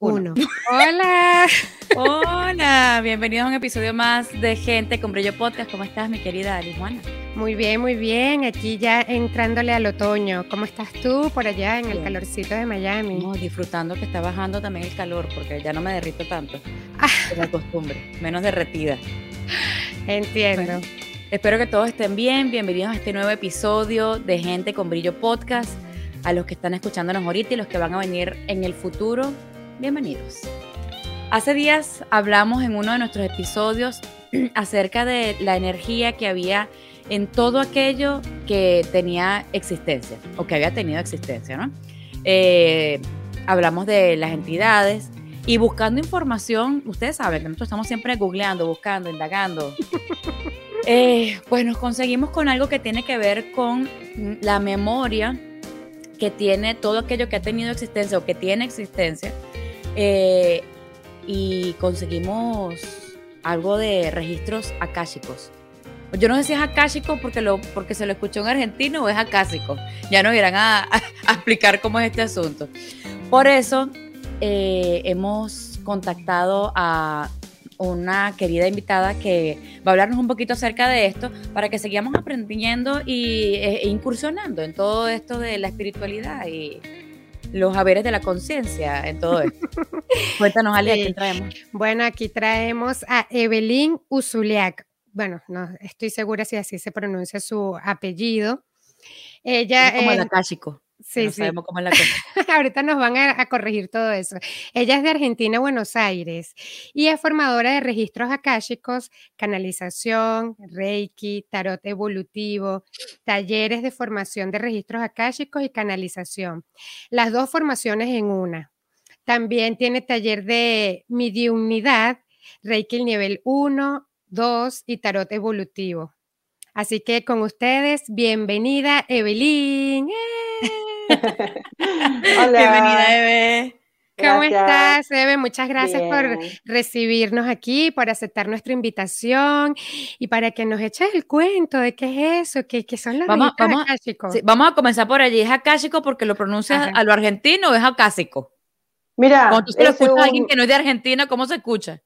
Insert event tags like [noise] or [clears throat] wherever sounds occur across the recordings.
uno. Hola. [laughs] Hola, bienvenidos a un episodio más de Gente con Brillo Podcast. ¿Cómo estás, mi querida Ali Juana? Muy bien, muy bien. Aquí ya entrándole al otoño. ¿Cómo estás tú por allá en el calorcito de Miami? disfrutando que está bajando también el calor porque ya no me derrito tanto. Ah. Como costumbre, menos derretida. Entiendo. espero que todos estén bien. Bienvenidos a este nuevo episodio de Gente con Brillo Podcast. A los que están escuchándonos ahorita y los que van a venir en el futuro, bienvenidos. Hace días hablamos en uno de nuestros episodios [clears throat] acerca de la energía que había en todo aquello que tenía existencia o que había tenido existencia, ¿no? Eh, hablamos de las entidades y buscando información, ustedes saben que nosotros estamos siempre googleando, buscando, indagando. [laughs] Eh, pues nos conseguimos con algo que tiene que ver con la memoria que tiene todo aquello que ha tenido existencia o que tiene existencia eh, y conseguimos algo de registros akáshicos. Yo no sé si es porque, lo, porque se lo escuchó en argentino o es acásico. Ya nos irán [laughs] a, explicar cómo es este asunto. Por eso eh, hemos contactado a una querida invitada que va a hablarnos un poquito acerca de esto para que sigamos aprendiendo y, e, incursionando en todo esto de la espiritualidad los haberes de la conciencia en todo esto. [laughs] Cuéntanos, Ale, ¿a quién traemos? Bueno, aquí traemos a Evelyn Uzuliak. Bueno, no estoy segura si así se pronuncia su apellido. Ella es como el acásico. Sí, no sabemos cómo es la cosa. [laughs] Ahorita nos van a, corregir todo eso. Ella es de Argentina, Buenos Aires, y es formadora de registros akáshicos, canalización, reiki, tarot evolutivo, talleres de formación de registros akáshicos y canalización. Las dos formaciones en una. También tiene taller de mediunidad, reiki nivel 1, 2 y tarot evolutivo. Así que con ustedes, bienvenida Evelyn. ¡Eh! [laughs] Hola. Bienvenida, Eve. ¿Cómo estás, Eve? Muchas gracias por recibirnos aquí, por aceptar nuestra invitación y para que nos eches el cuento de qué es eso, qué, son los vamos, vamos, vamos a comenzar por allí. ¿Es acásico porque lo pronuncias a lo argentino o es acásico? Mira, cuando tú se lo escuchas a alguien que no es de Argentina, ¿cómo se escucha?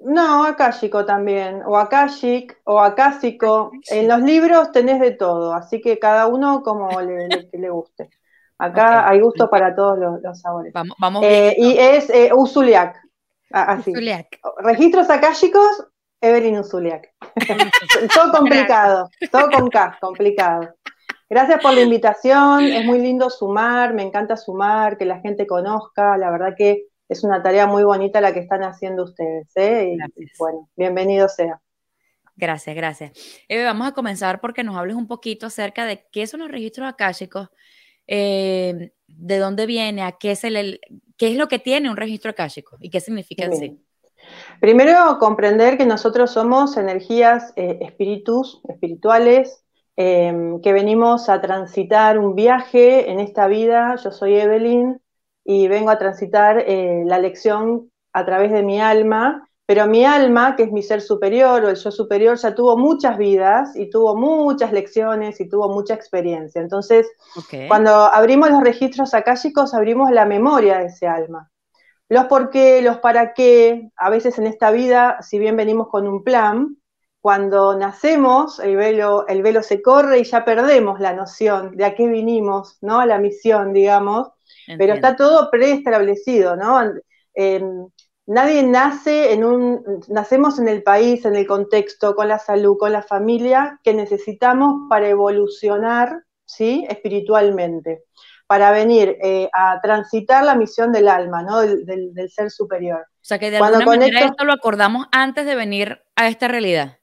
No, akáshico también, o akashic, o acásico. En los libros tenés de todo, así que cada uno como le, le guste. Acá hay gusto para todos los, sabores. Vamos, vamos eh, y es eh, Usuliac. Así. Registros akáshicos, Evelyn Usuliac. [laughs] todo complicado, todo con K, complicado. Gracias por la invitación, es muy lindo sumar, me encanta sumar, que la gente conozca, la verdad que es una tarea muy bonita la que están haciendo ustedes. ¿eh? Y, bueno, bienvenido sea. Gracias, gracias. Eve, vamos a comenzar porque nos hables un poquito acerca de qué son los registros akáshicos eh, de dónde viene, a qué, qué es lo que tiene un registro akáshico y qué significa en sí. Primero, comprender que nosotros somos energías, eh, espíritus, espirituales, em, que venimos a transitar un viaje en esta vida. Yo soy Evelyn y vengo a transitar eh, la lección a través de mi alma pero mi alma, que es mi ser superior o el yo superior, ya tuvo muchas vidas y tuvo muchas lecciones y tuvo mucha experiencia. Entonces, cuando abrimos los registros akáshicos, abrimos la memoria de ese alma. Los por qué, los para qué, a veces en esta vida, si bien venimos con un plan, cuando nacemos, el velo, el velo se corre y ya perdemos la noción de a qué vinimos, ¿no? A la misión, digamos. Pero está todo preestablecido, ¿no? Nadie nace en un, nacemos en el país, en el contexto, con la salud, con la familia que necesitamos para evolucionar, ¿sí? Espiritualmente, para venir eh, a transitar la misión del alma, ¿no? Del, ser superior. O sea que de alguna manera esto lo acordamos antes de venir a esta realidad.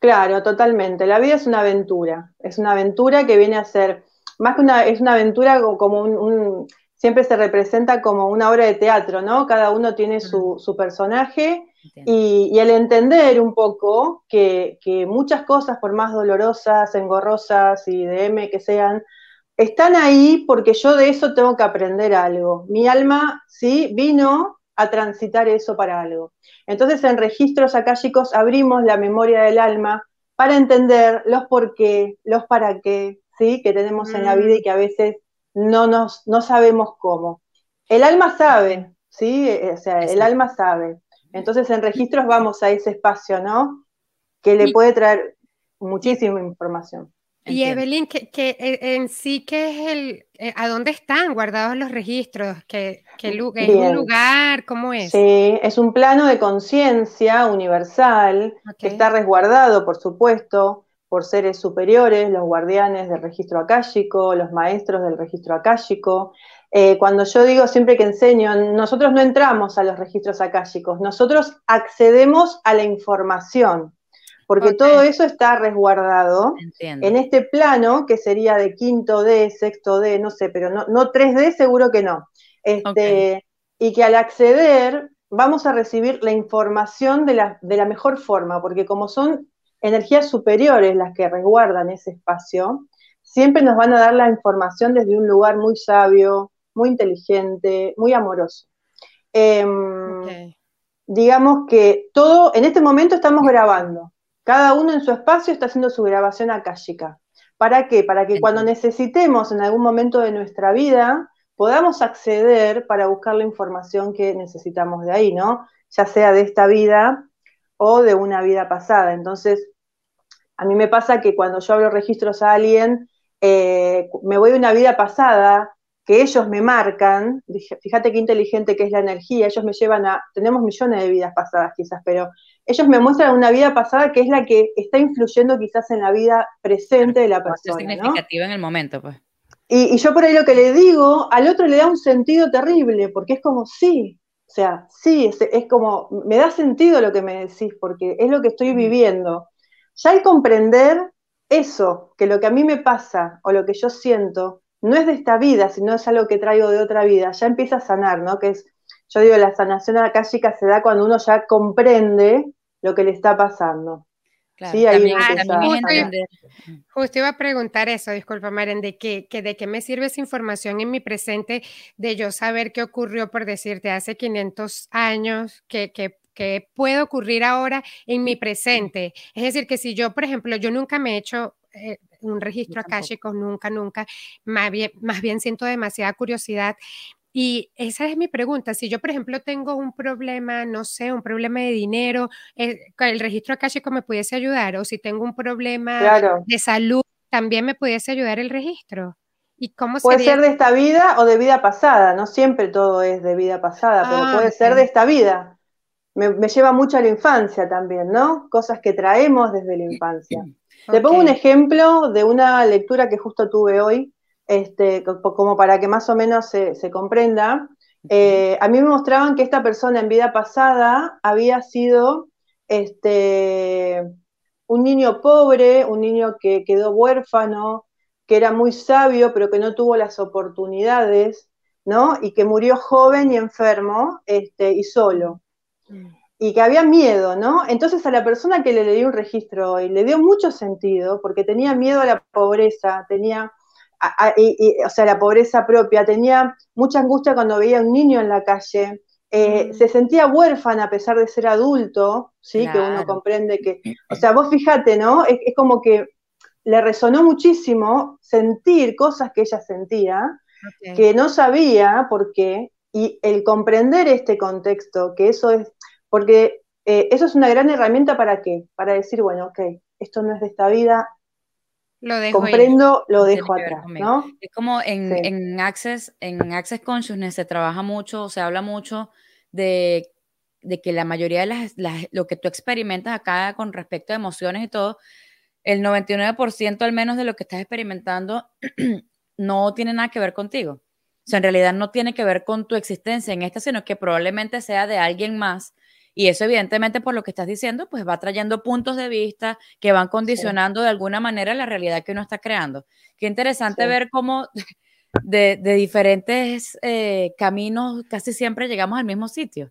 Claro, totalmente. La vida es una aventura, es una aventura que viene a ser, más que una, es una aventura como un siempre se representa como una obra de teatro, ¿no? Cada uno tiene su, personaje Y, el entender un poco que, que, muchas cosas, por más dolorosas, engorrosas y de M que sean, están ahí porque yo de eso tengo que aprender algo. Mi alma, sí, vino a transitar eso para algo. Entonces, en registros chicos, abrimos la memoria del alma para entender los por qué, los para qué, ¿sí? que tenemos en la vida y mm. que a veces no, nos, no sabemos cómo. El alma sabe, ¿sí? Eh, o sea, el alma sabe. Entonces en registros vamos a ese espacio, ¿no? Que le puede traer muchísima información. Y Evelyn, que, que, en sí, ¿qué es el, eh, a dónde están guardados los registros? ¿Qué, qué un lugar? ¿Cómo es? Sí, es un plano de conciencia universal que está resguardado, por supuesto, por seres superiores, los guardianes del registro akáshico, los maestros del registro akáshico. Eh, cuando yo digo siempre que enseño, nosotros no entramos a los registros akáshicos, nosotros accedemos a la información porque todo eso está resguardado en este plano que sería de quinto D, sexto D, no sé, pero no, no 3D seguro que no. Este, Y que al acceder vamos a recibir la información de la, de la mejor forma, porque como son energías superiores las que resguardan ese espacio, siempre nos van a dar la información desde un lugar muy sabio, muy inteligente, muy amoroso. Em, digamos que todo, en este momento estamos grabando. Cada uno en su espacio está haciendo su grabación akáshica. ¿Para qué? Para que cuando necesitemos en algún momento de nuestra vida podamos acceder para buscar la información que necesitamos de ahí, ¿no? Ya sea de esta vida o de una vida pasada. Entonces, a mí me pasa que cuando yo abro registros a alguien, eh, me voy de una vida pasada que ellos me marcan, fíjate qué inteligente que es la energía, ellos me llevan a, tenemos millones de vidas pasadas quizás, pero ellos me muestran una vida pasada que es la que está influyendo quizás en la vida presente de la persona. Es significativa en el momento, pues. Y, yo por ahí lo que le digo, al otro le da un sentido terrible, porque es como, sí, o sea, sí, es, como, me da sentido lo que me decís, porque es lo que estoy viviendo. Ya al comprender eso, que lo que a mí me pasa o lo que yo siento, no es de esta vida, sino es algo que traigo de otra vida, ya empieza a sanar, ¿no? Que es, yo digo, la sanación akáshica se da cuando uno ya comprende lo que le está pasando. Sí, ahí justo, iba, a preguntar eso, disculpa Maren, de que, de qué me sirve esa información en mi presente, de yo saber qué ocurrió, por decirte, hace 500 años, que, que, puede ocurrir ahora en mi presente. Es decir, que si yo, por ejemplo, yo nunca me he hecho eh, un registro akáshico, nunca, nunca, más bien, más bien siento demasiada curiosidad y esa es mi pregunta. Si yo, por ejemplo, tengo un problema, no sé, un problema de dinero, eh, ¿el registro akáshico me pudiese ayudar? O si tengo un problema de salud, ¿también me pudiese ayudar el registro? ¿Y cómo puede ser de esta vida o de vida pasada, no siempre todo es de vida pasada, pero ah, puede ser de esta vida. Me, lleva mucho a la infancia también, ¿no? Cosas que traemos desde la infancia. [clears throat] Te pongo un ejemplo de una lectura que justo tuve hoy, este, como para que más o menos se, comprenda, eh, a mí me mostraban que esta persona en vida pasada había sido este, un niño pobre, un niño que quedó huérfano, que era muy sabio, pero que no tuvo las oportunidades, ¿no? Y que murió joven y enfermo este, y solo. Mm. Y que había miedo, ¿no? Entonces a la persona que le, le dio un registro y le dio mucho sentido, porque tenía miedo a la pobreza, tenía o sea, la pobreza propia, tenía mucha angustia cuando veía a un niño en la calle, eh, mm. se sentía huérfana a pesar de ser adulto, ¿sí? Que uno comprende que, o sea, vos fíjate, ¿no? Es, como que le resonó muchísimo sentir cosas que ella sentía, que no sabía por qué, y el comprender este contexto, que eso es, porque eh, eso es una gran herramienta para qué? Para decir, bueno, ok, esto no es de esta vida, lo dejo comprendo, lo dejo atrás, ¿no? Es como en, en, Access, en Access Consciousness se trabaja mucho, se habla mucho de, de que la mayoría de las, lo que tú experimentas acá con respecto a emociones y todo, el 99% al menos de lo que estás experimentando [clears throat] no tiene nada que ver contigo. O sea, en realidad no tiene que ver con tu existencia en esta, sino que probablemente sea de alguien más y eso evidentemente por lo que estás diciendo, pues va trayendo puntos de vista que van condicionando de alguna manera la realidad que uno está creando. Qué interesante ver cómo [laughs] de, diferentes eh, caminos casi siempre llegamos al mismo sitio.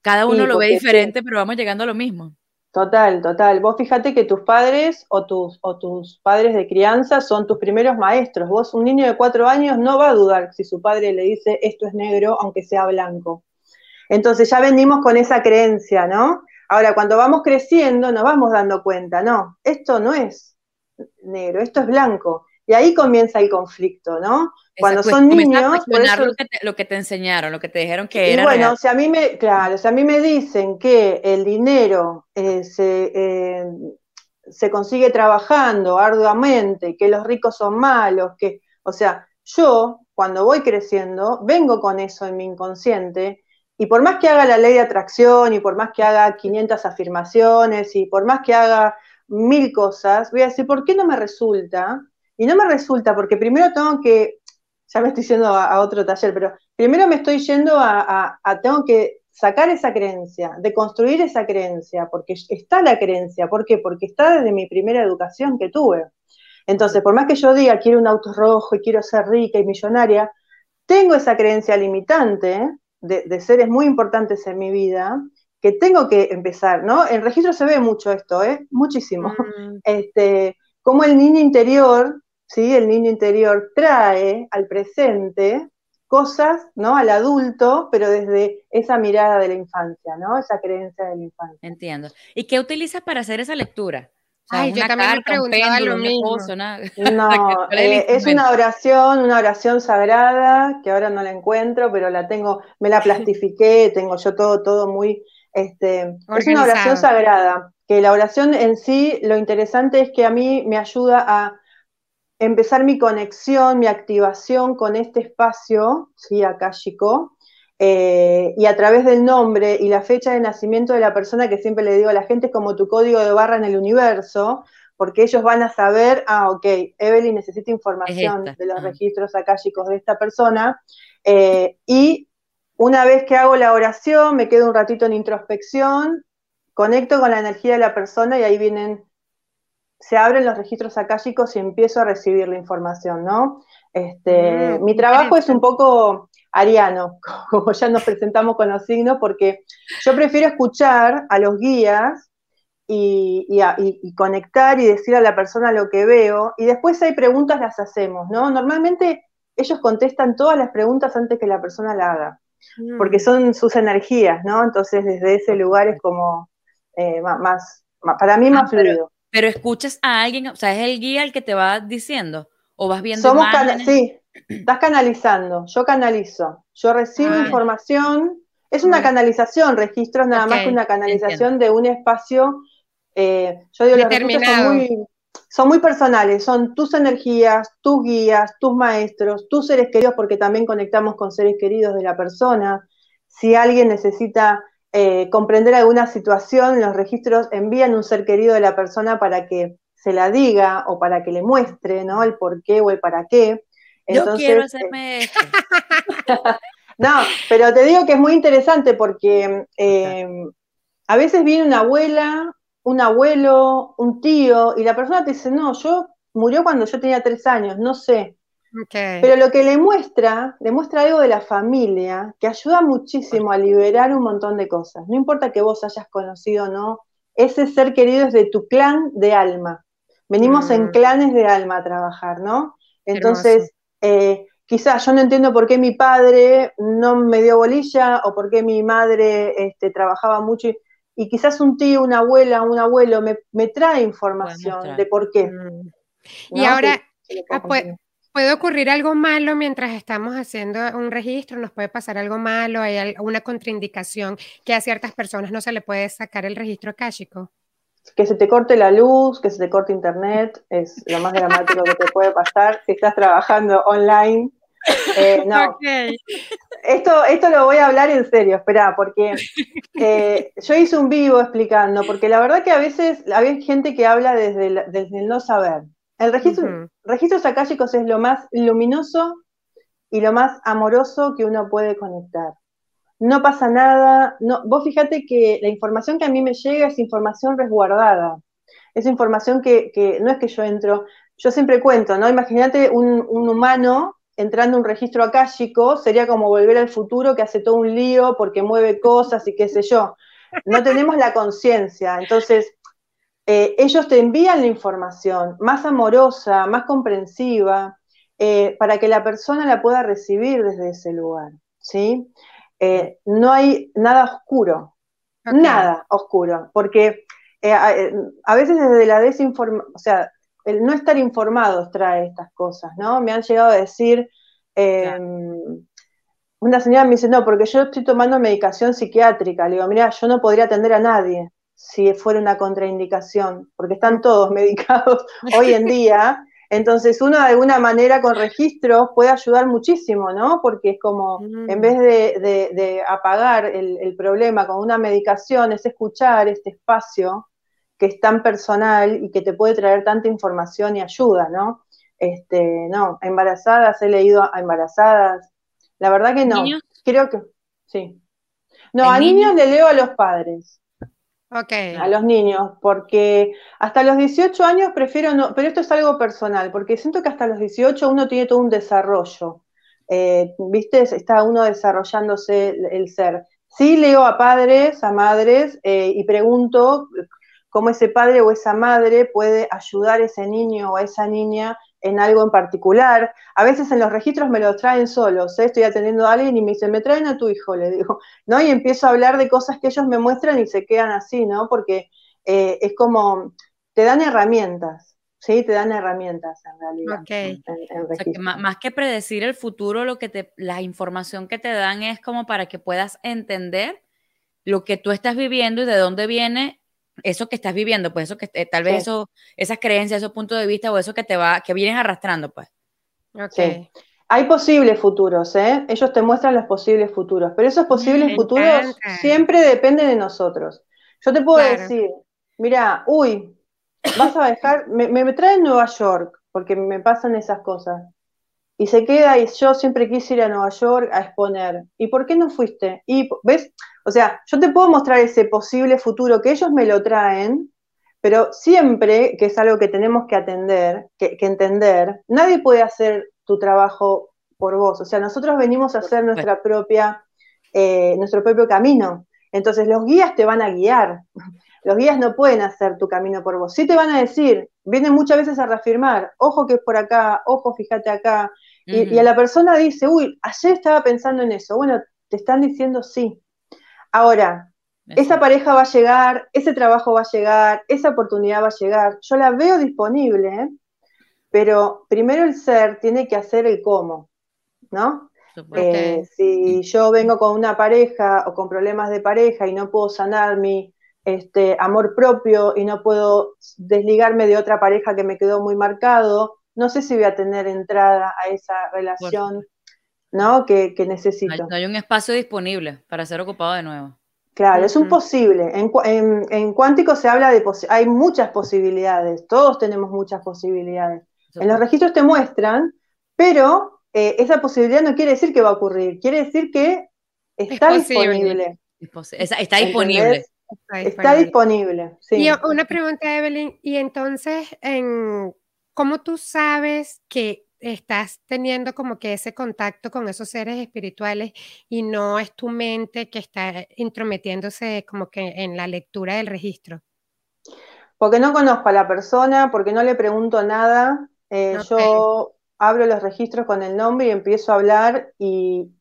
Cada uno lo ve diferente, pero vamos llegando a lo mismo. Total, total. Vos fíjate que tus padres o tus, o tus padres de crianza son tus primeros maestros. Vos, un niño de cuatro años, no va a dudar si su padre le dice esto es negro, aunque sea blanco. Entonces ya venimos con esa creencia, ¿no? Ahora, cuando vamos creciendo, nos vamos dando cuenta, no, esto no es negro, esto es blanco. Y ahí comienza el conflicto, ¿no? Cuando son niños. lo, que te, enseñaron, lo que te dijeron que era. Bueno, si a mí me, claro, si a mí me dicen que el dinero eh, se, eh, se consigue trabajando arduamente, que los ricos son malos, que, o sea, yo cuando voy creciendo vengo con eso en mi inconsciente y por más que haga la ley de atracción y por más que haga 500 afirmaciones y por más que haga mil cosas, voy a decir, ¿por qué no me resulta? Y no me resulta porque primero tengo que, ya me estoy yendo a, otro taller, pero primero me estoy yendo a, tengo que sacar esa creencia, de construir esa creencia, porque está la creencia, ¿por qué? Porque está desde mi primera educación que tuve. Entonces, por más que yo diga, quiero un auto rojo y quiero ser rica y millonaria, tengo esa creencia limitante de, seres muy importantes en mi vida, que tengo que empezar, ¿no? En registro se ve mucho esto, ¿eh? Muchísimo. Mm. [laughs] Este, como el niño interior ¿sí? El niño interior trae al presente cosas, ¿no? Al adulto, pero desde esa mirada de la infancia, ¿no? Esa creencia de la infancia. Entiendo. ¿Y qué utilizas para hacer esa lectura? Ay, yo también me preguntaba lo mismo. no, [laughs] eh, es una oración, una oración sagrada, que ahora no la encuentro, pero la tengo, me la [laughs] plastifiqué, tengo yo todo, todo muy, este, es una oración sagrada, que la oración en sí, lo interesante es que a mí me ayuda a empezar mi conexión, mi activación con este espacio, ¿sí? akashico, eh, y a través del nombre y la fecha de nacimiento de la persona que siempre le digo a la gente es como tu código de barra en el universo, porque ellos van a saber, ah, ok, Evelyn necesita información de los registros akáshicos de esta persona, eh, y una vez que hago la oración, me quedo un ratito en introspección, conecto con la energía de la persona y ahí vienen se abren los registros akáshicos y empiezo a recibir la información, ¿no? Este, mm, mi trabajo es un poco ariano, [laughs] como ya nos presentamos con los signos, porque yo prefiero escuchar a los guías y, conectar y decir a la persona lo que veo, y después hay preguntas, las hacemos, ¿no? Normalmente ellos contestan todas las preguntas antes que la persona la haga, porque mm. son sus energías, ¿no? Entonces desde ese lugar es como eh, más, para mí ah, más fluido. Pero escuchas a alguien, o sea, es el guía el que te va diciendo, o vas viendo Somos sí, estás canalizando, yo canalizo, yo recibo ah. información, es una canalización, registros nada más que una canalización de un espacio, eh, yo digo, los registros son muy, son muy personales, son tus energías, tus guías, tus maestros, tus seres queridos, porque también conectamos con seres queridos de la persona. Si alguien necesita eh, comprender alguna situación, los registros envían un ser querido de la persona para que se la diga o para que le muestre, ¿no? El por qué o el para qué. Entonces, Yo quiero hacerme esto. [laughs] no, pero te digo que es muy interesante porque eh, a veces viene una abuela, un abuelo, un tío, y la persona te dice, no, yo murió cuando yo tenía tres años, no sé. Pero lo que le muestra, le muestra algo de la familia que ayuda muchísimo a liberar un montón de cosas. No importa que vos hayas conocido o no, ese ser querido es de tu clan de alma. Venimos en mm. clanes de alma a trabajar, ¿no? Entonces, eh, quizás yo no entiendo por qué mi padre no me dio bolilla o por qué mi madre este, trabajaba mucho y, quizás un tío, una abuela, un abuelo me, trae información de por qué. Mm. Y ahora, puede ocurrir algo malo mientras estamos haciendo un registro, nos puede pasar algo malo, hay una contraindicación que a ciertas personas no se le puede sacar el registro akáshico. Que se te corte la luz, que se te corte internet, es lo más dramático que te puede pasar si estás trabajando online. Eh, no. [laughs] Esto, esto lo voy a hablar en serio, espera, porque eh, yo hice un vivo explicando, porque la verdad que a veces hay gente que habla desde desde el no saber. El registro, registros akáshicos es lo más luminoso y lo más amoroso que uno puede conectar. No pasa nada, no, vos fíjate que la información que a mí me llega es información resguardada, es información que, no es que yo entro, yo siempre cuento, ¿no? Imagínate un, humano entrando a un registro akáshico, sería como volver al futuro que hace todo un lío porque mueve cosas y qué sé yo. No tenemos la conciencia. Entonces, eh, ellos te envían la información más amorosa, más comprensiva, eh, para que la persona la pueda recibir desde ese lugar. ¿sí? Eh, no hay nada oscuro, nada oscuro, porque a, veces desde la desinformación, o sea, el no estar informados trae estas cosas, ¿no? Me han llegado a decir, em, una señora me dice, no, porque yo estoy tomando medicación psiquiátrica. Le digo, mira, yo no podría atender a nadie si fuera una contraindicación, porque están todos [laughs] medicados [laughs] hoy en día. Entonces uno de alguna manera con registros puede ayudar muchísimo, ¿no? Porque es como, en vez de, apagar el, el, problema con una medicación, es escuchar este espacio que es tan personal y que te puede traer tanta información y ayuda, ¿no? Este, no, embarazadas, he leído a embarazadas. La verdad que no. Creo que sí. No, a niños? le leo a los padres. A los niños, porque hasta los 18 años prefiero no, pero esto es algo personal, porque siento que hasta los 18 uno tiene todo un desarrollo. Eh, ¿Viste? Está uno desarrollándose el, ser. Sí leo a padres, a madres, eh, y pregunto cómo ese padre o esa madre puede ayudar a ese niño o a esa niña en algo en particular. A veces en los registros me lo traen solos, ¿eh? estoy atendiendo a alguien y me dicen, me traen a tu hijo, le digo, [laughs] ¿no? Y empiezo a hablar de cosas que ellos me muestran y se quedan así, ¿no? Porque eh, es como, te dan herramientas. Sí, te dan herramientas en realidad. Okay. más que predecir el futuro, lo que te, la información que te dan es como para que puedas entender lo que tú estás viviendo y de dónde viene eso que estás viviendo, pues eso que eh, tal vez eso, esas creencias, esos puntos de vista o eso que te va, que vienes arrastrando, pues. Okay. Hay posibles futuros, ¿eh? Ellos te muestran los posibles futuros, pero esos posibles futuros siempre dependen de nosotros. Yo te puedo decir, mira, uy, vas a dejar, me, me traen Nueva York, porque me pasan esas cosas. Y se queda y yo siempre quise ir a Nueva York a exponer. ¿Y por qué no fuiste? Y, ¿ves? O sea, yo te puedo mostrar ese posible futuro que ellos me lo traen, pero siempre, que es algo que tenemos que atender, que, entender, nadie puede hacer tu trabajo por vos. O sea, nosotros venimos a hacer nuestra propia, eh, nuestro propio camino. Entonces los guías te van a guiar. [laughs] Los guías no pueden hacer tu camino por vos. Sí te van a decir, vienen muchas veces a reafirmar, ojo que es por acá, ojo, fíjate acá. Y, y, a la persona dice, uy, ayer estaba pensando en eso. Bueno, te están diciendo sí. Ahora, esa pareja va a llegar, ese trabajo va a llegar, esa oportunidad va a llegar. Yo la veo disponible, ¿eh? pero primero el ser tiene que hacer el cómo, ¿no? Eh, si yo vengo con una pareja o con problemas de pareja y no puedo sanar mi este, amor propio y no puedo desligarme de otra pareja que me quedó muy marcado, no sé si voy a tener entrada a esa relación ¿no? Que, necesito. No hay, un espacio disponible para ser ocupado de nuevo. Claro, es un posible. En, cuántico se habla de hay muchas posibilidades, todos tenemos muchas posibilidades. En los registros te muestran, pero eh, esa posibilidad no quiere decir que va a ocurrir, quiere decir que está disponible. está disponible. Está disponible. Y una pregunta, Evelyn, y entonces, en, ¿cómo tú sabes que estás teniendo como que ese contacto con esos seres espirituales y no es tu mente que está intrometiéndose como que en la lectura del registro? Porque no conozco a la persona, porque no le pregunto nada. Eh, yo abro los registros con el nombre y empiezo a hablar y,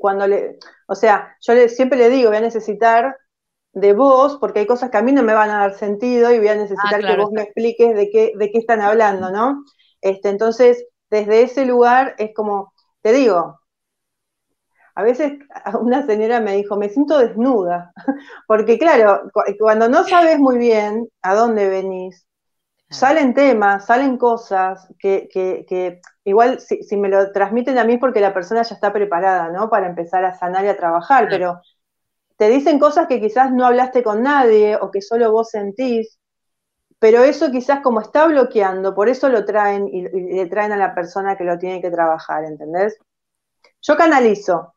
cuando le, o sea, yo le, siempre le digo, voy a necesitar de vos, porque hay cosas que a mí no me van a dar sentido y voy a necesitar ah, que vos me expliques de qué, de qué están hablando, ¿no? Este, entonces, desde ese lugar es como, te digo, a veces [laughs] una señora me dijo, me siento desnuda, [laughs] porque claro, cuando no sabes muy bien a dónde venís, salen temas, salen cosas que, que, igual si, me lo transmiten a mí es porque la persona ya está preparada, ¿no? Para empezar a sanar y a trabajar, pero te dicen cosas que quizás no hablaste con nadie o que solo vos sentís, pero eso quizás como está bloqueando, por eso lo traen y, le traen a la persona que lo tiene que trabajar, ¿entendés? Yo canalizo.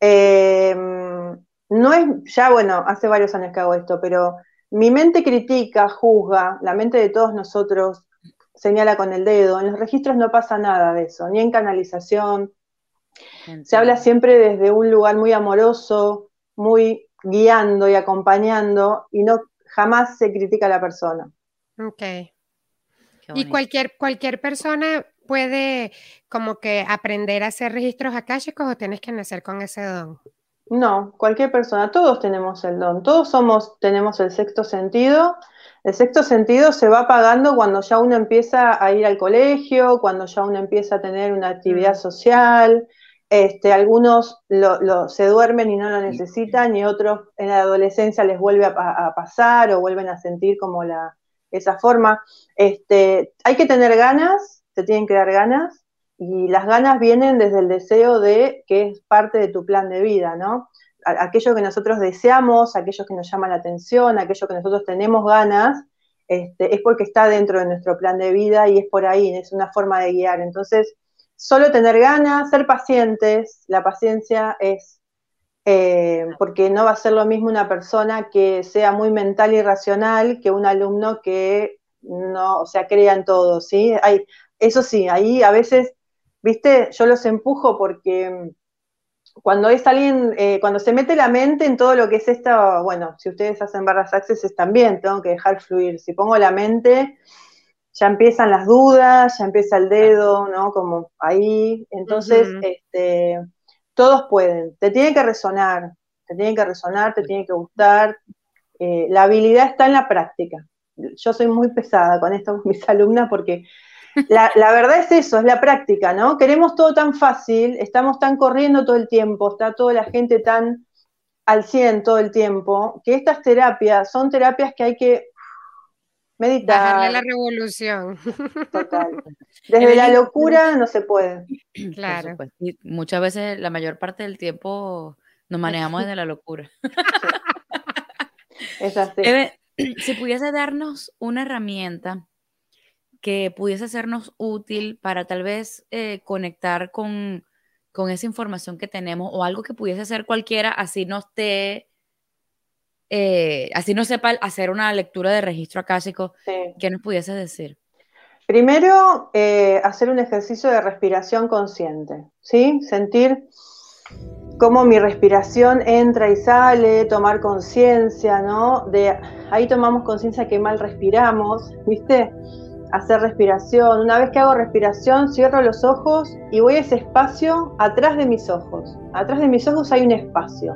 Eh, no es, ya bueno, hace varios años que hago esto, pero mi mente critica, juzga, la mente de todos nosotros señala con el dedo. En los registros no pasa nada de eso, ni en canalización. Se habla siempre desde un lugar muy amoroso, muy guiando y acompañando, y no jamás se critica a la persona. Ok. Y cualquier, cualquier persona puede como que aprender a hacer registros akáshicos o tienes que nacer con ese don. No, cualquier persona, todos tenemos el don, todos somos, tenemos el sexto sentido. El sexto sentido se va apagando cuando ya uno empieza a ir al colegio, cuando ya uno empieza a tener una actividad mm. social. Este, algunos se duermen y no lo necesitan, y otros en la adolescencia les vuelve a, pasar o vuelven a sentir como la, esa forma. Este, hay que tener ganas, se tienen que dar ganas, y las ganas vienen desde el deseo de que es parte de tu plan de vida, ¿no? Aquello que nosotros deseamos, aquello que nos llama la atención, aquello que nosotros tenemos ganas, este, es porque está dentro de nuestro plan de vida y es por ahí, es una forma de guiar. Entonces, solo tener ganas, ser pacientes, la paciencia es, eh, porque no va a ser lo mismo una persona que sea muy mental y racional que un alumno que no, o sea, crea en todo, ¿sí? Hay, eso sí, ahí a veces ¿viste? Yo los empujo porque mm, cuando es alguien, eh, cuando se mete la mente en todo lo que es esta, bueno, si ustedes hacen barras access también, tengo que dejar fluir. Si pongo la mente, ya empiezan las dudas, ya empieza el dedo, ¿no? Como ahí. Entonces, este, todos pueden. Te tiene que resonar, te tiene que resonar, te tiene que gustar. Eh, la habilidad está en la práctica. Yo soy muy pesada con esto [laughs] con mis alumnas porque la, verdad es eso, es la práctica, ¿no? Queremos todo tan fácil, estamos tan corriendo todo el tiempo, está toda la gente tan al 100 todo el tiempo, que estas terapias son terapias que hay que meditar. Bajarle la revolución. Total. [laughs] Desde la locura no se puede. [clears throat] Claro. Y muchas veces, la mayor parte del tiempo, nos manejamos desde la locura. [laughs] Es así. [clears throat] si pudiese darnos una herramienta que pudiese sernos útil para tal vez eh, conectar con, esa información que tenemos o algo que pudiese ser cualquiera, así no esté, eh, así no sepa hacer una lectura de registro acásico, ¿qué nos pudiese decir? Primero, eh, hacer un ejercicio de respiración consciente, ¿sí? Sentir cómo mi respiración entra y sale, tomar conciencia, ¿no? De ahí tomamos conciencia que mal respiramos, ¿viste? hacer respiración. Una vez que hago respiración, cierro los ojos y voy a ese espacio atrás de mis ojos. Atrás de mis ojos hay un espacio,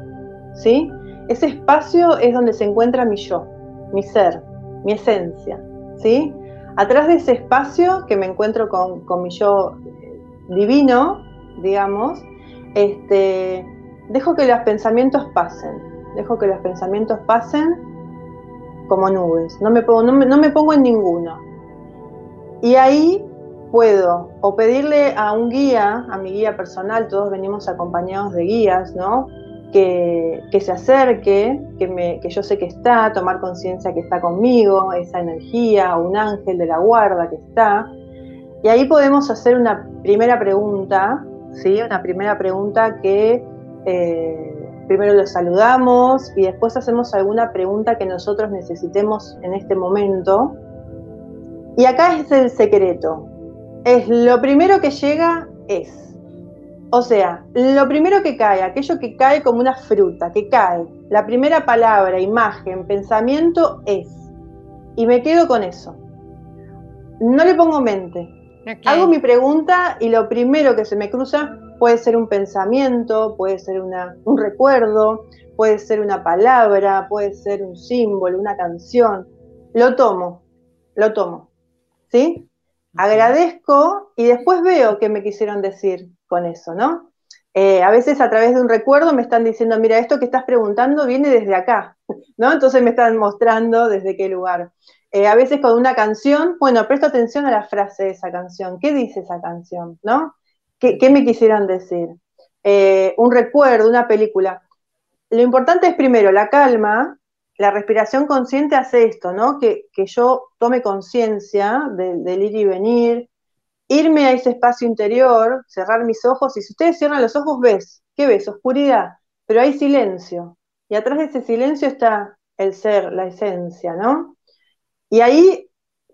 ¿sí? Ese espacio es donde se encuentra mi yo, mi ser, mi esencia, ¿sí? Atrás de ese espacio que me encuentro con, mi yo eh, divino, digamos, este, dejo que los pensamientos pasen, dejo que los pensamientos pasen como nubes, no me pongo, no me, no me pongo en ninguno, y ahí puedo o pedirle a un guía, a mi guía personal, todos venimos acompañados de guías, ¿no? Que, se acerque, que, me, que yo sé que está, tomar conciencia que está conmigo, esa energía, un ángel de la guarda que está. Y ahí podemos hacer una primera pregunta, ¿sí? Una primera pregunta que eh, primero lo saludamos y después hacemos alguna pregunta que nosotros necesitemos en este momento y acá es el secreto. Es lo primero que llega es. O sea, lo primero que cae, aquello que cae como una fruta, que cae, la primera palabra, imagen, pensamiento es. Y me quedo con eso. No le pongo mente. Hago mi pregunta y lo primero que se me cruza puede ser un pensamiento, puede ser una, un recuerdo, puede ser una palabra, puede ser un símbolo, una canción. Lo tomo, lo tomo. ¿sí? Agradezco y después veo qué me quisieron decir eso, ¿no? Eh, a veces a través de un recuerdo me están diciendo, mira, esto que estás preguntando viene desde acá, [laughs] ¿no? Entonces me están mostrando desde qué lugar. Eh, a veces con una canción, bueno, presto atención a la frase de esa canción, ¿qué dice esa canción, ¿no? ¿Qué, me quisieron decir? Eh, un recuerdo, una película. Lo importante es primero la calma, la respiración consciente hace esto, ¿no? Que, yo tome conciencia del ir y venir, irme a ese espacio interior, cerrar mis ojos, y si ustedes cierran los ojos, ves, ¿qué ves? Oscuridad, pero hay silencio. Y atrás de ese silencio está el ser, la esencia, ¿no? Y ahí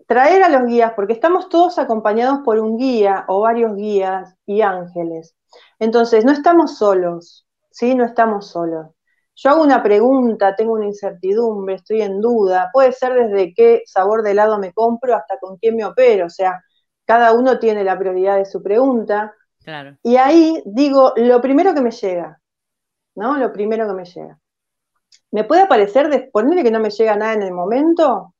traer a los guías, porque estamos todos acompañados por un guía o varios guías y ángeles. Entonces, no estamos solos, ¿sí? No estamos solos. Yo hago una pregunta, tengo una incertidumbre, estoy en duda, puede ser desde qué sabor de helado me compro hasta con quién me opero, o sea, cada uno tiene la prioridad de su pregunta. Claro. Y ahí digo, lo primero que me llega, ¿no? Lo primero que me llega. ¿Me puede aparecer, de, ponerle que no me llega nada en el momento?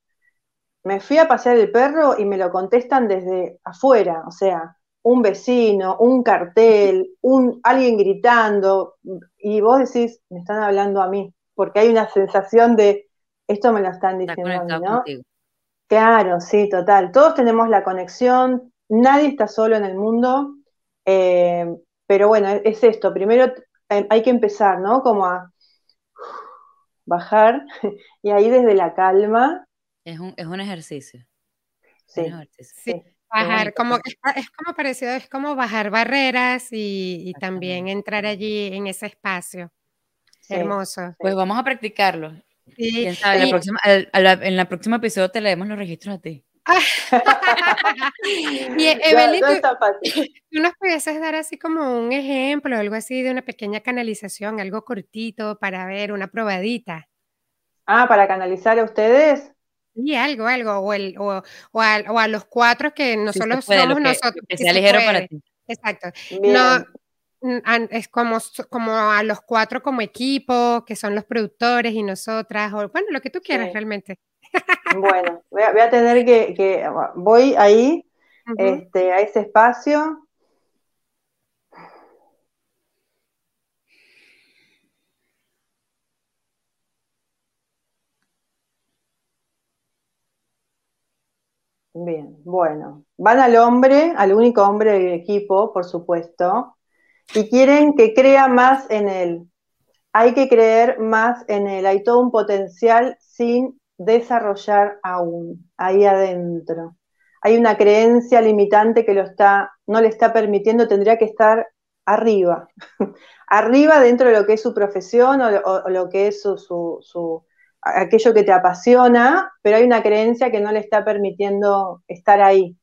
Me fui a pasear el perro y me lo contestan desde afuera, o sea, un vecino, un cartel, un, alguien gritando, y vos decís, me están hablando a mí, porque hay una sensación de, esto me lo están diciendo a mí, ¿no? Claro, sí, total. Todos tenemos la conexión, nadie está solo en el mundo, eh, pero bueno, es esto, primero eh, hay que empezar, ¿no? Como a bajar [laughs] y ahí desde la calma. Es un, es un ejercicio. Sí, sí. Bajar, como es, como parecido, es como bajar barreras y, también entrar allí en ese espacio. Hermoso. Pues vamos a practicarlo. ¿Quién sabe? En, la próxima, en la próxima episodio te leemos los registros a ti. [laughs] y Evelyn, ¿tú, nos pudieses dar así como un ejemplo, algo así de una pequeña canalización, algo cortito para ver, una probadita. Ah, para canalizar a ustedes. Y algo, algo, o, el, o, o, a, los cuatro que nosotros somos nosotros. Que, sea ligero para ti. Exacto. No, es como, como a los cuatro como equipo, que son los productores y nosotras, o bueno, lo que tú quieras realmente. Bueno, voy a, tener que, voy ahí, este, a ese espacio. Bien, bueno, van al hombre, al único hombre del equipo, por supuesto, y quieren que crea más en él. Hay que creer más en él, hay todo un potencial sin desarrollar aún ahí adentro. Hay una creencia limitante que lo está, no le está permitiendo, tendría que estar arriba, [laughs] arriba dentro de lo que es su profesión o, lo que es su, aquello que te apasiona, pero hay una creencia que no le está permitiendo estar ahí,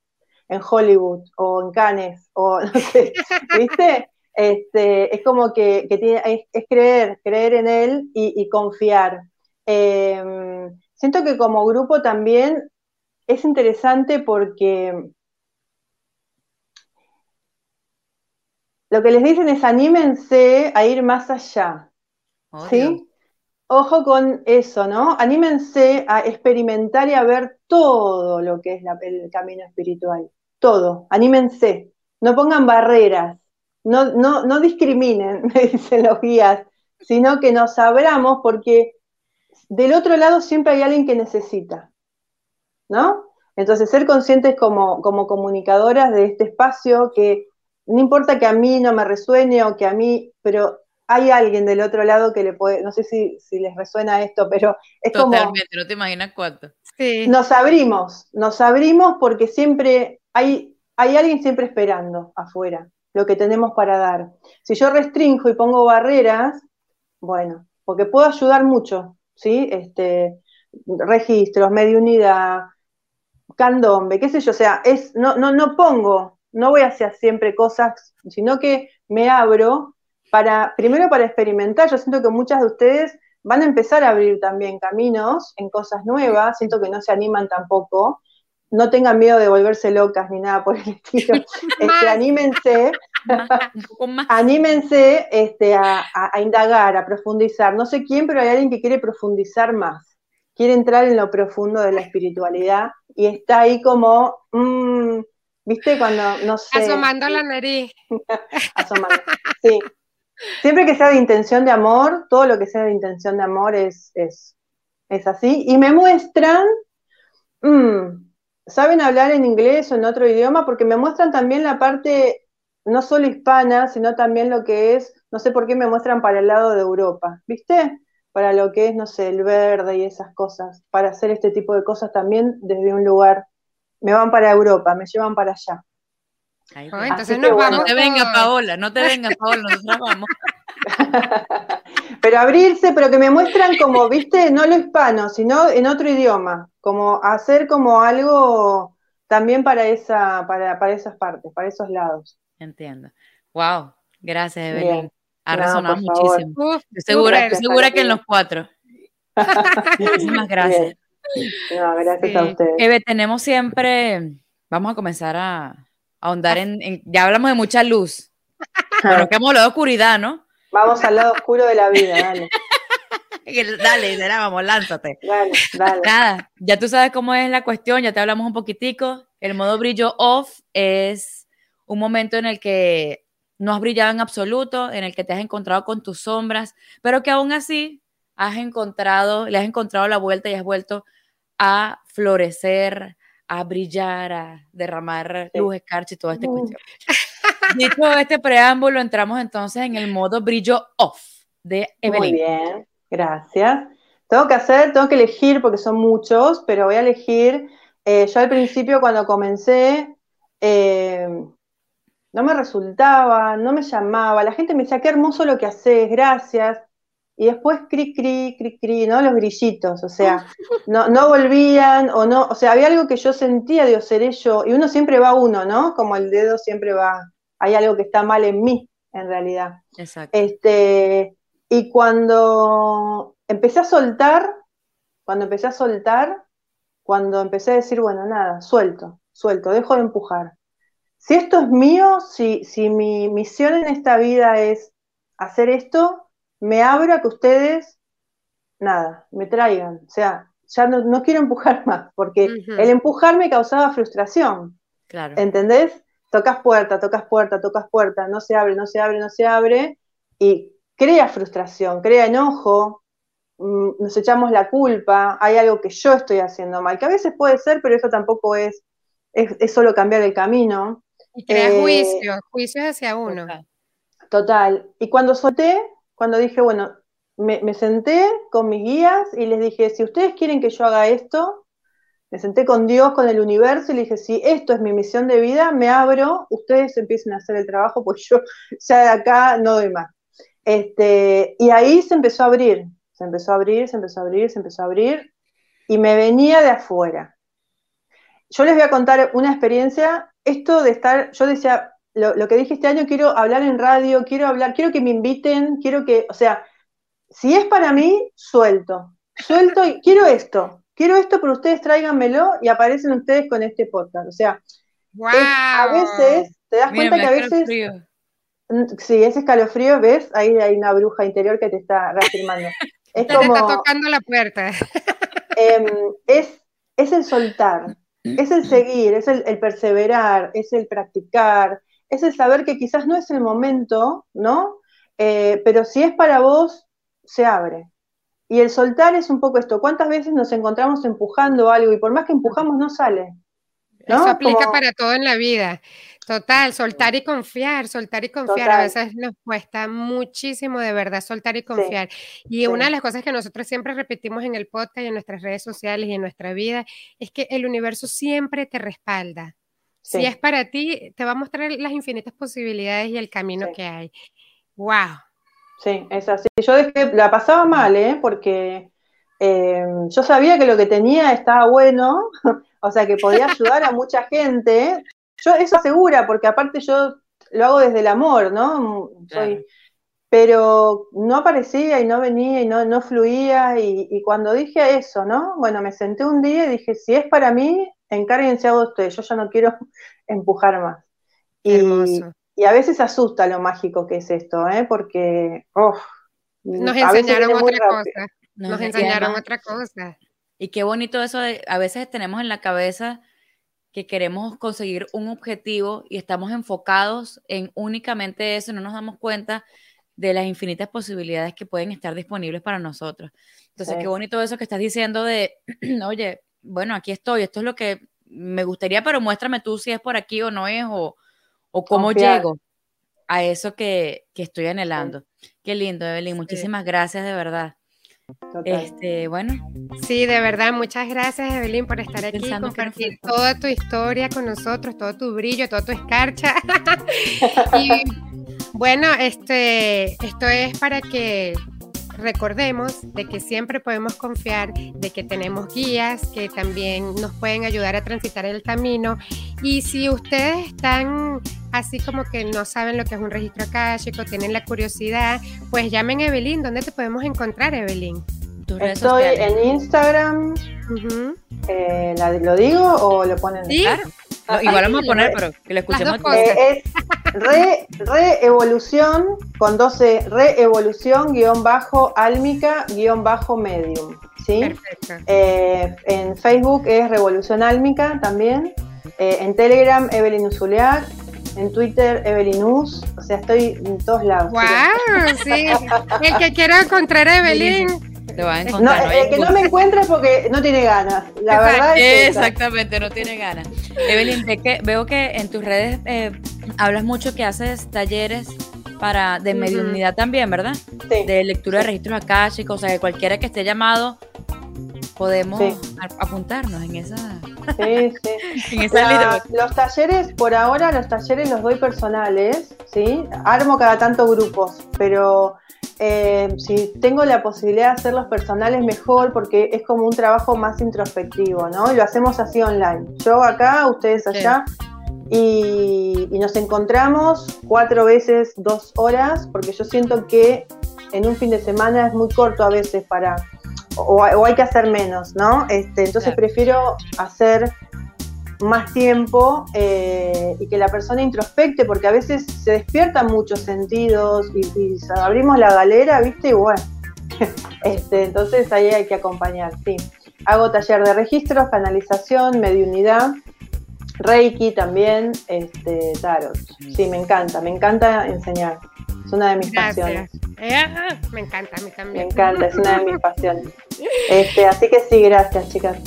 en Hollywood o en Cannes, o [laughs] no sé, ¿viste? Este, es como que, tiene, es, creer, creer en él y, confiar. Em, Siento que como grupo también es interesante porque lo que les dicen es anímense a ir más allá. ¿Sí? Ojo con eso, ¿no? Anímense a experimentar y a ver todo lo que es el camino espiritual. Todo. Anímense. No pongan barreras. No, no, no discriminen, [laughs] me dicen los guías, sino que nos abramos porque del otro lado siempre hay alguien que necesita, ¿no? Entonces, ser conscientes como, como comunicadoras de este espacio, que no importa que a mí no me resuene o que a mí, pero hay alguien del otro lado que le puede, no sé si, les resuena esto, pero es como... Totalmente, no te imaginas cuánto. Nos abrimos, nos abrimos porque siempre hay, hay alguien siempre esperando afuera lo que tenemos para dar. Si yo restringo y pongo barreras, bueno, porque puedo ayudar mucho, ¿sí? Este, registros, mediunidad, candombe, qué sé yo, o sea, es, no, no, no pongo, no voy a hacer siempre cosas, sino que me abro para, primero para experimentar, yo siento que muchas de ustedes van a empezar a abrir también caminos en cosas nuevas, siento que no se animan tampoco, no tengan miedo de volverse locas ni nada por el estilo, [laughs] este, anímense, anímense este, a, indagar, a profundizar. No sé quién, pero hay alguien que quiere profundizar más, quiere entrar en lo profundo de la espiritualidad y está ahí como, mm, ¿viste? Cuando, no sé. Asomando la nariz. [laughs] Asomando, sí. Siempre que sea de intención de amor, todo lo que sea de intención de amor es, es, así. Y me muestran, mm, saben hablar en inglés o en otro idioma, porque me muestran también la parte no solo hispana, sino también lo que es, no sé por qué me muestran para el lado de Europa, ¿viste? Para lo que es, no sé, el verde y esas cosas, para hacer este tipo de cosas también desde un lugar. Me van para Europa, me llevan para allá. entonces no te venga Paola, no te venga Paola, nosotros vamos. [laughs] [laughs] pero abrirse, pero que me muestran como, viste, no lo hispano, sino en otro idioma, como hacer como algo también para esa, para, para esas partes, para esos lados. Entiendo. Wow, gracias, Evelyn. Ha resonado muchísimo. estoy segura, segura que en los cuatro. [laughs] Muchísimas gracias. No, gracias a ustedes. Eve, tenemos siempre, vamos a comenzar a, ahondar en, ya hablamos de mucha luz. [laughs] Bueno, que hemos hablado de oscuridad, ¿no? Vamos al lado oscuro de la vida, dale. [laughs] dale, dale, vamos, lánzate. Dale, dale. Nada, ya tú sabes cómo es la cuestión, ya te hablamos un poquitico. El modo brillo off es un momento en el que no has brillado en absoluto, en el que te has encontrado con tus sombras, pero que aún así has encontrado, le has encontrado la vuelta y has vuelto a florecer, a brillar, a derramar luz, escarcha y toda esta cuestión. Dicho este preámbulo, entramos entonces en el modo brillo off de Evelyn. Muy bien, gracias. Tengo que hacer, tengo que elegir porque son muchos, pero voy a elegir. Eh, yo al principio cuando comencé, eh, no me resultaba, no me llamaba, la gente me decía, qué hermoso lo que haces, gracias. Y después cri, cri, cri, cri, ¿no? Los grillitos, o sea, [laughs] no, no volvían, o no, o sea, había algo que yo sentía, de seré yo, y uno siempre va uno, ¿no? Como el dedo siempre va, hay algo que está mal en mí, en realidad. Exacto. Este, y cuando empecé a soltar, cuando empecé a soltar, cuando empecé a decir, bueno, nada, suelto, suelto, dejo de empujar si esto es mío, si, si mi misión en esta vida es hacer esto, me abro a que ustedes, nada, me traigan. O sea, ya no, quiero empujar [laughs] más, porque el empujar me causaba frustración. Claro. ¿Entendés? Tocas puerta, tocas puerta, tocas puerta, no se abre, no se abre, no se abre, y crea frustración, crea enojo, mm, nos echamos la culpa, hay algo que yo estoy haciendo mal, que a veces puede ser, pero eso tampoco es, es solo cambiar el camino. Y crea eh, juicio, juicios hacia uno. Total. Y cuando solté, cuando dije, bueno, me, senté con mis guías y les dije, si ustedes quieren que yo haga esto, me senté con Dios, con el universo y le dije, si esto es mi misión de vida, me abro, ustedes empiecen a hacer el trabajo, pues yo [laughs] ya de acá no doy más. Este, y ahí se empezó a abrir, se empezó a abrir, se empezó a abrir, se empezó a abrir, y me venía de afuera. Yo les voy a contar una experiencia esto de estar, yo decía, lo, que dije este año, quiero hablar en radio, quiero hablar, quiero que me inviten, quiero que, o sea, si es para mí, suelto, suelto y quiero esto, quiero esto, pero ustedes tráiganmelo y aparecen ustedes con este podcast. O sea, a veces, te das cuenta que a veces... Sí, ese escalofrío, ¿ves? Ahí hay una bruja interior que te está reafirmando. [laughs] Es te está tocando la puerta. [laughs] Em, es, es el soltar, es el seguir, es el, perseverar, es el practicar, es el saber que quizás no es el momento, ¿no? Eh, pero si es para vos, se abre. Y el soltar es un poco esto. ¿Cuántas veces nos encontramos empujando algo y por más que empujamos no sale? Eso aplica para todo en la vida. Total, soltar y confiar, soltar y confiar. A veces nos cuesta muchísimo de verdad soltar y confiar. y una de las cosas que nosotros siempre repetimos en el podcast y en nuestras redes sociales y en nuestra vida es que el universo siempre te respalda. Si es para ti, te va a mostrar las infinitas posibilidades y el camino que hay. ¡Wow! Sí, es así. Yo dejé, la pasaba mal, ¿eh? Porque eh, yo sabía que lo que tenía estaba bueno, [laughs] o sea, que podía [laughs] ayudar a mucha gente, yo eso asegura, porque aparte yo lo hago desde el amor, ¿no? pero no aparecía y no venía y no, no fluía. Y, cuando dije eso, ¿no? Bueno, me senté un día y dije, si es para mí, encárguense a ustedes, yo ya no quiero [laughs] empujar más. Y, y, a veces asusta lo mágico que es esto, ¿eh? Porque, nos enseñaron otra cosa. Nos, enseñaron otra cosa. Y qué bonito eso de, a veces tenemos en la cabeza que queremos conseguir un objetivo y estamos enfocados en únicamente eso, no nos damos cuenta de las infinitas posibilidades que pueden estar disponibles para nosotros. Entonces, qué bonito eso que estás diciendo de, [clears throat] oye, bueno, aquí estoy, esto es lo que me gustaría, pero muéstrame tú si es por aquí o no es, o, o cómo llego a eso que, que estoy anhelando. Qué lindo, Evelyn, muchísimas gracias de verdad. Este, bueno. Sí, de verdad, muchas gracias Evelyn por estar aquí, y compartir toda tu historia con nosotros, todo tu brillo, toda tu escarcha. [laughs] y bueno, este, esto es para que recordemos de que siempre podemos confiar de que tenemos guías que también nos pueden ayudar a transitar el camino. Y si ustedes están así como que no saben lo que es un registro akáshico, tienen la curiosidad, pues llamen a Evelyn. ¿Dónde te podemos encontrar, Evelyn? Estoy en Instagram. Eh, ¿Lo digo o lo ponen? ¿Sí? Claro. igual vamos a poner, pero que lo escuchemos. Eh, es re, reevolución con 12, reevolución guion bajo álmica guion bajo medium. ¿sí? Perfecto. Eh, en Facebook es Revolución Álmica también. en Telegram, Evelyn Uzuleac en Twitter Evelynus, o sea, estoy en todos lados. ¡Wow! Sí, el que quiera encontrar a Evelyn. Te va a encontrar, no, el que no me encuentre porque no tiene ganas. La verdad es Exactamente, no tiene ganas. Evelyn, veo que en tus redes eh, hablas mucho que haces talleres para de mediunidad también, ¿verdad? Sí. De lectura de registros akáshicos, o sea, que cualquiera que esté llamado podemos apuntarnos en esa. Sí, sí. [laughs] los talleres, por ahora, los talleres los doy personales, ¿sí? Armo cada tanto grupos, pero eh, si tengo la posibilidad de hacerlos personales, mejor, porque es como un trabajo más introspectivo, ¿no? Y lo hacemos así online. Yo acá, ustedes allá. Y, y, nos encontramos cuatro veces dos horas, porque yo siento que en un fin de semana es muy corto a veces para o, hay que hacer menos, ¿no? Este, entonces prefiero hacer más tiempo eh, y que la persona introspecte, porque a veces se despiertan muchos sentidos y, abrimos la galera, ¿viste? Y bueno, [laughs] este, entonces ahí hay que acompañar, sí. Hago taller de registros, canalización, mediunidad, Reiki también, este, tarot. Sí, me encanta, me encanta enseñar. Es una de mis pasiones. Eh, me encanta, a mí también. Me encanta, es una de mis [laughs] pasiones. Este, así que sí, gracias, chicas.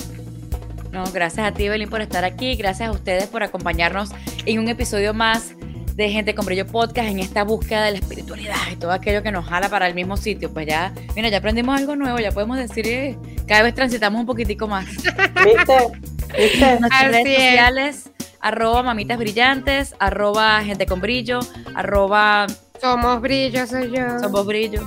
No, gracias a ti, Evelyn, por estar aquí. Gracias a ustedes por acompañarnos en un episodio más de Gente con Brillo Podcast en esta búsqueda de la espiritualidad y todo aquello que nos jala para el mismo sitio. Pues ya, mira, ya aprendimos algo nuevo, ya podemos decir, eh, cada vez transitamos un poquitico más. [laughs] ¿Viste? ¿Viste? Nuestras redes sociales, arroba mamitas brillantes, arroba gente con brillo, arroba somos brillo, soy yo. Somos brillo.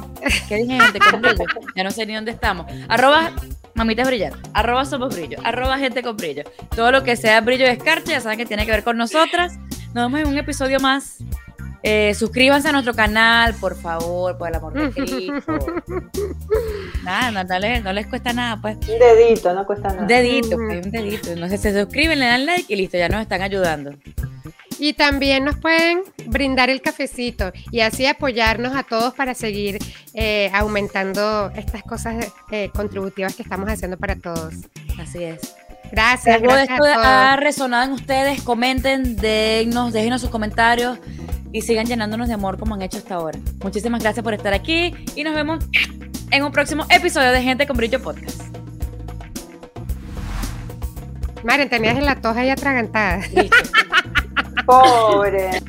¿Qué dije gente con brillo? Ya no sé ni dónde estamos. Arroba mamitas brillantes. Arroba somos brillo. Arroba gente con brillo. Todo lo que sea brillo y escarcha, ya saben que tiene que ver con nosotras. Nos vemos en un episodio más. Eh, suscríbanse a nuestro canal, por favor, por el amor de Cristo. [laughs] nada, no, no, les cuesta nada, pues. Un dedito, no cuesta nada. Un dedito, pues, un dedito. No sé, se suscriben, le dan like y listo, ya nos están ayudando. Y también nos pueden brindar el cafecito y así apoyarnos a todos para seguir eh, aumentando estas cosas eh, contributivas que estamos haciendo para todos. Así es. Gracias. Si esto ha resonado en ustedes, comenten, déjenos, déjenos sus comentarios y sigan llenándonos de amor como han hecho hasta ahora. Muchísimas gracias por estar aquí y nos vemos en un próximo episodio de Gente con Brillo Podcast. Maren, tenías en la toja y atragantada. [laughs] Pobre.